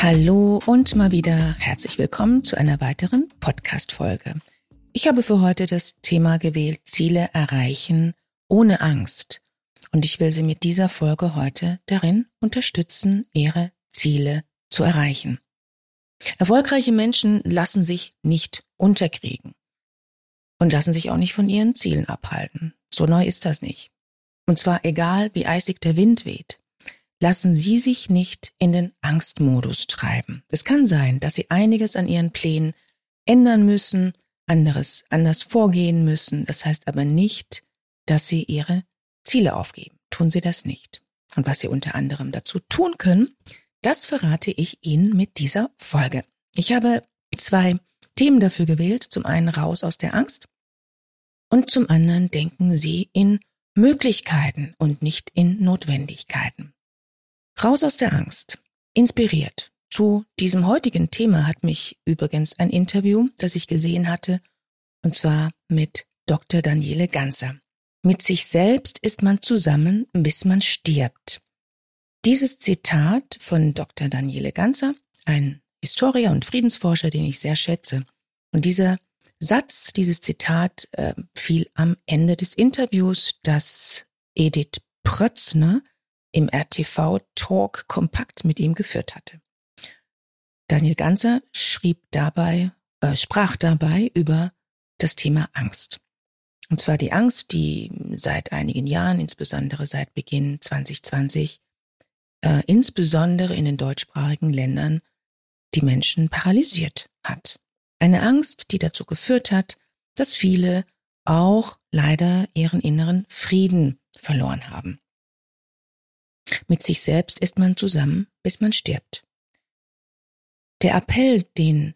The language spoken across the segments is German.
Hallo und mal wieder herzlich willkommen zu einer weiteren Podcast-Folge. Ich habe für heute das Thema gewählt, Ziele erreichen ohne Angst. Und ich will Sie mit dieser Folge heute darin unterstützen, Ihre Ziele zu erreichen. Erfolgreiche Menschen lassen sich nicht unterkriegen und lassen sich auch nicht von ihren Zielen abhalten. So neu ist das nicht. Und zwar egal, wie eisig der Wind weht lassen Sie sich nicht in den Angstmodus treiben. Es kann sein, dass Sie einiges an Ihren Plänen ändern müssen, anderes anders vorgehen müssen. Das heißt aber nicht, dass Sie Ihre Ziele aufgeben. Tun Sie das nicht. Und was Sie unter anderem dazu tun können, das verrate ich Ihnen mit dieser Folge. Ich habe zwei Themen dafür gewählt. Zum einen raus aus der Angst und zum anderen denken Sie in Möglichkeiten und nicht in Notwendigkeiten. Raus aus der Angst. Inspiriert. Zu diesem heutigen Thema hat mich übrigens ein Interview, das ich gesehen hatte, und zwar mit Dr. Daniele Ganser. Mit sich selbst ist man zusammen, bis man stirbt. Dieses Zitat von Dr. Daniele Ganser, ein Historiker und Friedensforscher, den ich sehr schätze. Und dieser Satz, dieses Zitat äh, fiel am Ende des Interviews, das Edith Prötzner im RTV-Talk kompakt mit ihm geführt hatte. Daniel Ganser schrieb dabei, äh, sprach dabei über das Thema Angst. Und zwar die Angst, die seit einigen Jahren, insbesondere seit Beginn 2020, äh, insbesondere in den deutschsprachigen Ländern, die Menschen paralysiert hat. Eine Angst, die dazu geführt hat, dass viele auch leider ihren inneren Frieden verloren haben. Mit sich selbst ist man zusammen, bis man stirbt. Der Appell, den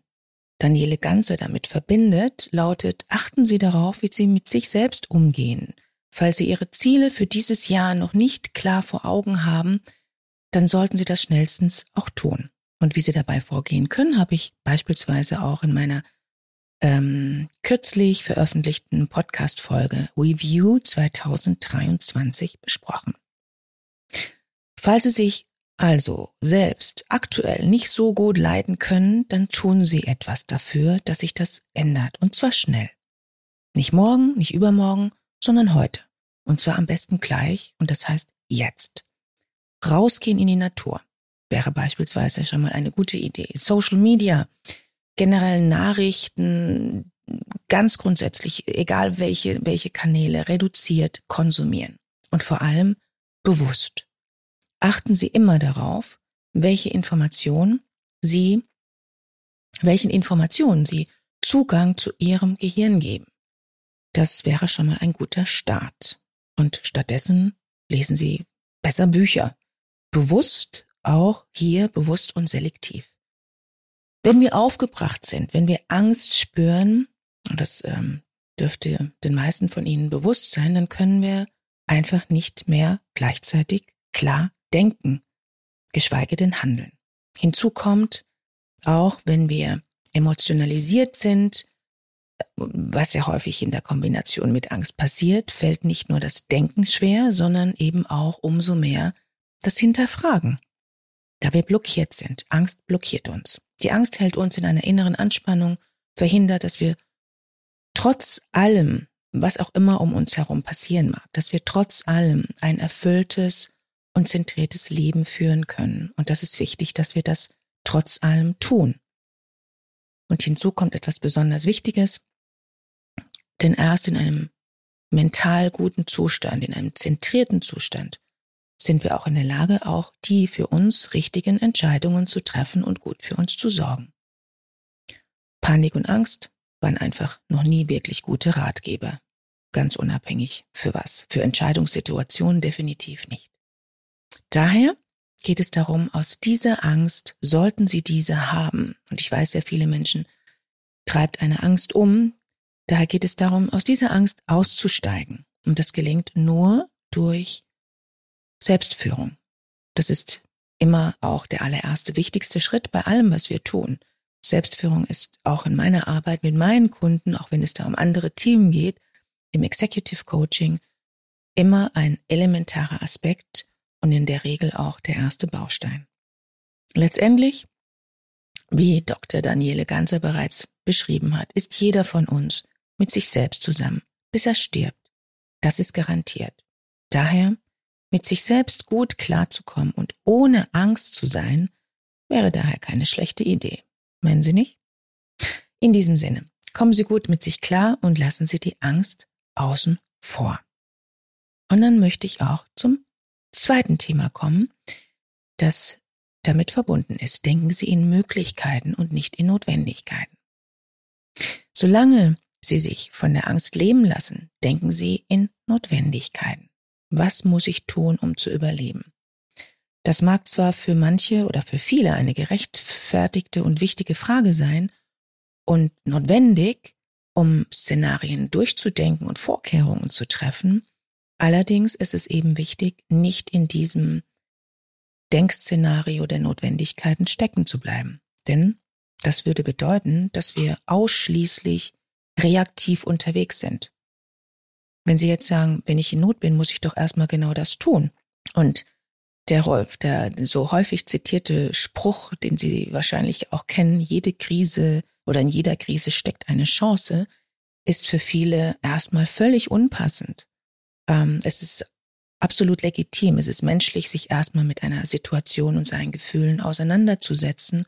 Daniele Ganze damit verbindet, lautet, achten Sie darauf, wie Sie mit sich selbst umgehen. Falls Sie Ihre Ziele für dieses Jahr noch nicht klar vor Augen haben, dann sollten Sie das schnellstens auch tun. Und wie Sie dabei vorgehen können, habe ich beispielsweise auch in meiner ähm, kürzlich veröffentlichten Podcast-Folge Review 2023 besprochen. Falls Sie sich also selbst aktuell nicht so gut leiden können, dann tun Sie etwas dafür, dass sich das ändert. Und zwar schnell. Nicht morgen, nicht übermorgen, sondern heute. Und zwar am besten gleich. Und das heißt jetzt. Rausgehen in die Natur wäre beispielsweise schon mal eine gute Idee. Social Media, generell Nachrichten, ganz grundsätzlich, egal welche, welche Kanäle, reduziert konsumieren. Und vor allem bewusst achten Sie immer darauf, welche Informationen Sie, welchen Informationen Sie Zugang zu Ihrem Gehirn geben. Das wäre schon mal ein guter Start. Und stattdessen lesen Sie besser Bücher. Bewusst, auch hier bewusst und selektiv. Wenn wir aufgebracht sind, wenn wir Angst spüren, und das ähm, dürfte den meisten von Ihnen bewusst sein, dann können wir einfach nicht mehr gleichzeitig klar denken, geschweige denn handeln. Hinzu kommt, auch wenn wir emotionalisiert sind, was ja häufig in der Kombination mit Angst passiert, fällt nicht nur das Denken schwer, sondern eben auch umso mehr das Hinterfragen. Da wir blockiert sind. Angst blockiert uns. Die Angst hält uns in einer inneren Anspannung, verhindert, dass wir trotz allem, was auch immer um uns herum passieren mag, dass wir trotz allem ein erfülltes, und zentriertes Leben führen können. Und das ist wichtig, dass wir das trotz allem tun. Und hinzu kommt etwas besonders Wichtiges, denn erst in einem mental guten Zustand, in einem zentrierten Zustand, sind wir auch in der Lage, auch die für uns richtigen Entscheidungen zu treffen und gut für uns zu sorgen. Panik und Angst waren einfach noch nie wirklich gute Ratgeber. Ganz unabhängig für was. Für Entscheidungssituationen definitiv nicht. Daher geht es darum, aus dieser Angst sollten Sie diese haben, und ich weiß, sehr viele Menschen treibt eine Angst um. Daher geht es darum, aus dieser Angst auszusteigen. Und das gelingt nur durch Selbstführung. Das ist immer auch der allererste wichtigste Schritt bei allem, was wir tun. Selbstführung ist auch in meiner Arbeit mit meinen Kunden, auch wenn es da um andere Themen geht, im Executive Coaching, immer ein elementarer Aspekt und in der Regel auch der erste Baustein. Letztendlich, wie Dr. Daniele Ganser bereits beschrieben hat, ist jeder von uns mit sich selbst zusammen, bis er stirbt. Das ist garantiert. Daher, mit sich selbst gut klarzukommen und ohne Angst zu sein, wäre daher keine schlechte Idee. Meinen Sie nicht? In diesem Sinne, kommen Sie gut mit sich klar und lassen Sie die Angst außen vor. Und dann möchte ich auch zum zweiten Thema kommen, das damit verbunden ist. Denken Sie in Möglichkeiten und nicht in Notwendigkeiten. Solange Sie sich von der Angst leben lassen, denken Sie in Notwendigkeiten. Was muss ich tun, um zu überleben? Das mag zwar für manche oder für viele eine gerechtfertigte und wichtige Frage sein und notwendig, um Szenarien durchzudenken und Vorkehrungen zu treffen, allerdings ist es eben wichtig, nicht in diesem Denkszenario der Notwendigkeiten stecken zu bleiben. Denn das würde bedeuten, dass wir ausschließlich reaktiv unterwegs sind. Wenn Sie jetzt sagen, wenn ich in Not bin, muss ich doch erstmal genau das tun. Und der Rolf, der so häufig zitierte Spruch, den Sie wahrscheinlich auch kennen, jede Krise oder in jeder Krise steckt eine Chance, ist für viele erstmal völlig unpassend. Ähm, es ist absolut legitim, es ist menschlich, sich erstmal mit einer Situation und seinen Gefühlen auseinanderzusetzen.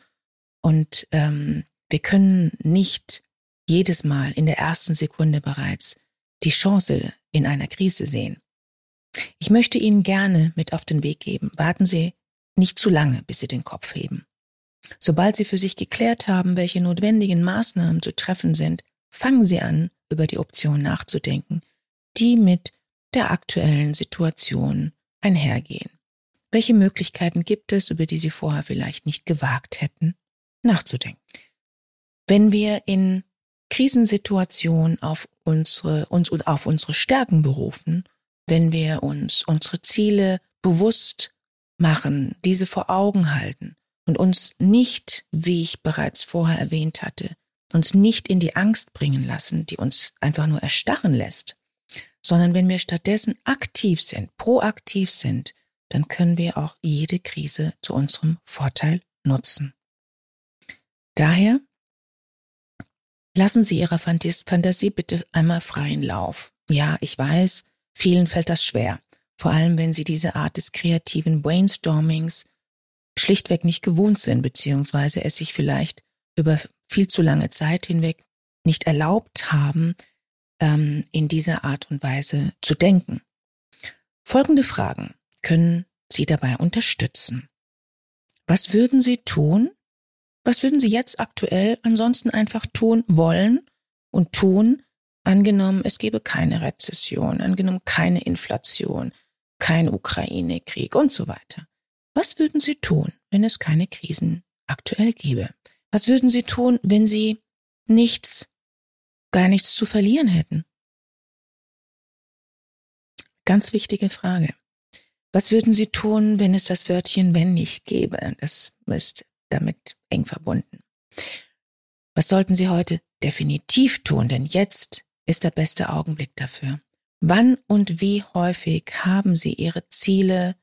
Und ähm, wir können nicht jedes Mal in der ersten Sekunde bereits die Chance in einer Krise sehen. Ich möchte Ihnen gerne mit auf den Weg geben. Warten Sie nicht zu lange, bis Sie den Kopf heben. Sobald Sie für sich geklärt haben, welche notwendigen Maßnahmen zu treffen sind, fangen Sie an, über die Option nachzudenken, die mit der aktuellen Situation einhergehen. Welche Möglichkeiten gibt es, über die Sie vorher vielleicht nicht gewagt hätten, nachzudenken? Wenn wir in Krisensituationen auf unsere, uns und auf unsere Stärken berufen wenn wir uns unsere Ziele bewusst machen, diese vor Augen halten und uns nicht, wie ich bereits vorher erwähnt hatte, uns nicht in die Angst bringen lassen, die uns einfach nur erstarren lässt, sondern wenn wir stattdessen aktiv sind, proaktiv sind, dann können wir auch jede Krise zu unserem Vorteil nutzen. Daher lassen Sie Ihrer Fantasie bitte einmal freien Lauf. Ja, ich weiß, Vielen fällt das schwer, vor allem wenn sie diese Art des kreativen Brainstormings schlichtweg nicht gewohnt sind, beziehungsweise es sich vielleicht über viel zu lange Zeit hinweg nicht erlaubt haben, ähm, in dieser Art und Weise zu denken. Folgende Fragen können Sie dabei unterstützen. Was würden Sie tun? Was würden Sie jetzt aktuell ansonsten einfach tun wollen und tun, Angenommen, es gäbe keine Rezession, angenommen keine Inflation, kein Ukraine-Krieg und so weiter. Was würden Sie tun, wenn es keine Krisen aktuell gäbe? Was würden Sie tun, wenn Sie nichts, gar nichts zu verlieren hätten? Ganz wichtige Frage. Was würden Sie tun, wenn es das Wörtchen wenn nicht gäbe? Das ist damit eng verbunden. Was sollten Sie heute definitiv tun? Denn jetzt ist der beste Augenblick dafür. Wann und wie häufig haben Sie Ihre Ziele,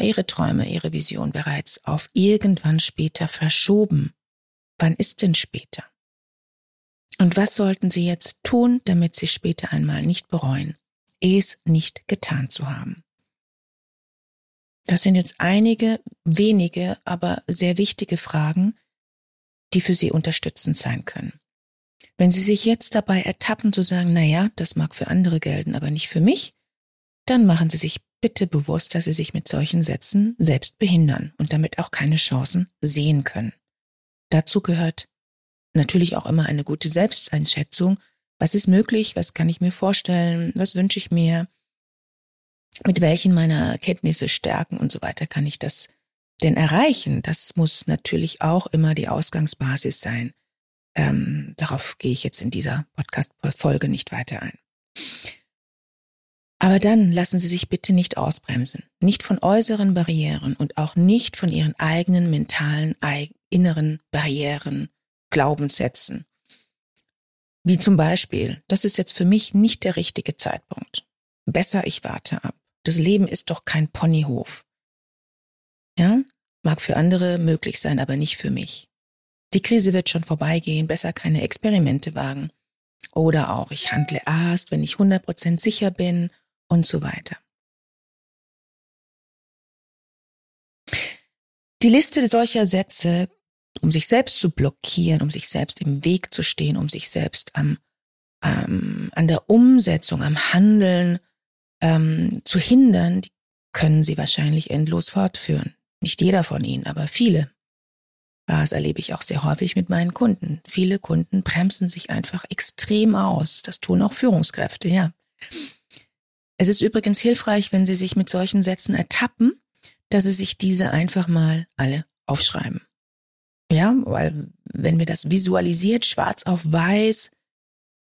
Ihre Träume, Ihre Vision bereits auf irgendwann später verschoben? Wann ist denn später? Und was sollten Sie jetzt tun, damit Sie später einmal nicht bereuen, es nicht getan zu haben? Das sind jetzt einige wenige, aber sehr wichtige Fragen, die für Sie unterstützend sein können. Wenn Sie sich jetzt dabei ertappen zu sagen, na ja, das mag für andere gelten, aber nicht für mich, dann machen Sie sich bitte bewusst, dass Sie sich mit solchen Sätzen selbst behindern und damit auch keine Chancen sehen können. Dazu gehört natürlich auch immer eine gute Selbsteinschätzung. Was ist möglich? Was kann ich mir vorstellen? Was wünsche ich mir? Mit welchen meiner Kenntnisse, Stärken und so weiter kann ich das denn erreichen? Das muss natürlich auch immer die Ausgangsbasis sein. ähm, darauf gehe ich jetzt in dieser Podcast-Folge nicht weiter ein. Aber dann lassen Sie sich bitte nicht ausbremsen, nicht von äußeren Barrieren und auch nicht von Ihren eigenen mentalen, inneren Barrieren, Glaubenssätzen. Wie zum Beispiel, das ist jetzt für mich nicht der richtige Zeitpunkt. Besser, ich warte ab. Das Leben ist doch kein Ponyhof. Ja, mag für andere möglich sein, aber nicht für mich. Die Krise wird schon vorbeigehen, besser keine Experimente wagen. Oder auch, ich handle erst, wenn ich 100% sicher bin und so weiter. Die Liste solcher Sätze, um sich selbst zu blockieren, um sich selbst im Weg zu stehen, um sich selbst am, ähm, an der Umsetzung, am Handeln ähm, zu hindern, die können Sie wahrscheinlich endlos fortführen. Nicht jeder von Ihnen, aber viele. Das erlebe ich auch sehr häufig mit meinen Kunden. Viele Kunden bremsen sich einfach extrem aus. Das tun auch Führungskräfte, ja. Es ist übrigens hilfreich, wenn Sie sich mit solchen Sätzen ertappen, dass Sie sich diese einfach mal alle aufschreiben. Ja, weil wenn wir das visualisiert schwarz auf weiß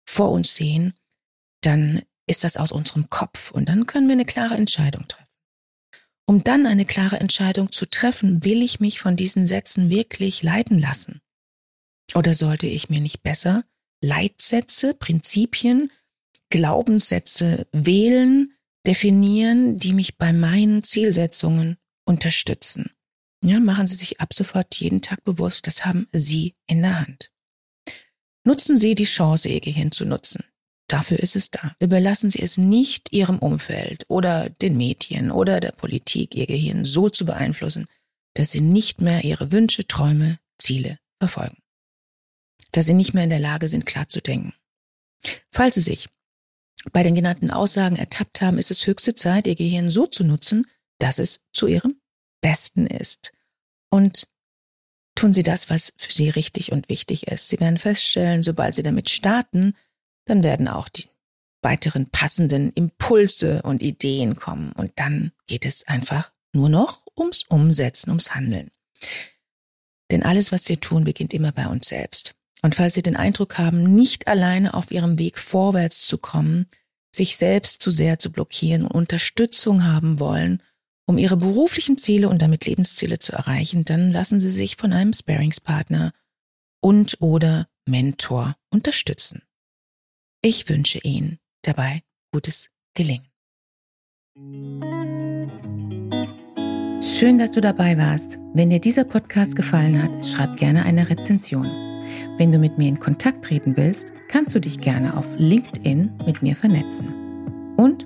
vor uns sehen, dann ist das aus unserem Kopf und dann können wir eine klare Entscheidung treffen. Um dann eine klare Entscheidung zu treffen, will ich mich von diesen Sätzen wirklich leiten lassen? Oder sollte ich mir nicht besser Leitsätze, Prinzipien, Glaubenssätze wählen, definieren, die mich bei meinen Zielsetzungen unterstützen? Ja, machen Sie sich ab sofort jeden Tag bewusst, das haben Sie in der Hand. Nutzen Sie die Chance, Ihr Gehirn zu nutzen. Dafür ist es da. Überlassen Sie es nicht Ihrem Umfeld oder den Medien oder der Politik, Ihr Gehirn so zu beeinflussen, dass Sie nicht mehr Ihre Wünsche, Träume, Ziele verfolgen. Dass Sie nicht mehr in der Lage sind, klar zu denken. Falls Sie sich bei den genannten Aussagen ertappt haben, ist es höchste Zeit, Ihr Gehirn so zu nutzen, dass es zu Ihrem Besten ist. Und tun Sie das, was für Sie richtig und wichtig ist. Sie werden feststellen, sobald Sie damit starten, dann werden auch die weiteren passenden Impulse und Ideen kommen. Und dann geht es einfach nur noch ums Umsetzen, ums Handeln. Denn alles, was wir tun, beginnt immer bei uns selbst. Und falls Sie den Eindruck haben, nicht alleine auf Ihrem Weg vorwärts zu kommen, sich selbst zu sehr zu blockieren und Unterstützung haben wollen, um Ihre beruflichen Ziele und damit Lebensziele zu erreichen, dann lassen Sie sich von einem Sparingspartner und oder Mentor unterstützen. Ich wünsche Ihnen dabei gutes Gelingen. Schön, dass du dabei warst. Wenn dir dieser Podcast gefallen hat, schreib gerne eine Rezension. Wenn du mit mir in Kontakt treten willst, kannst du dich gerne auf LinkedIn mit mir vernetzen. Und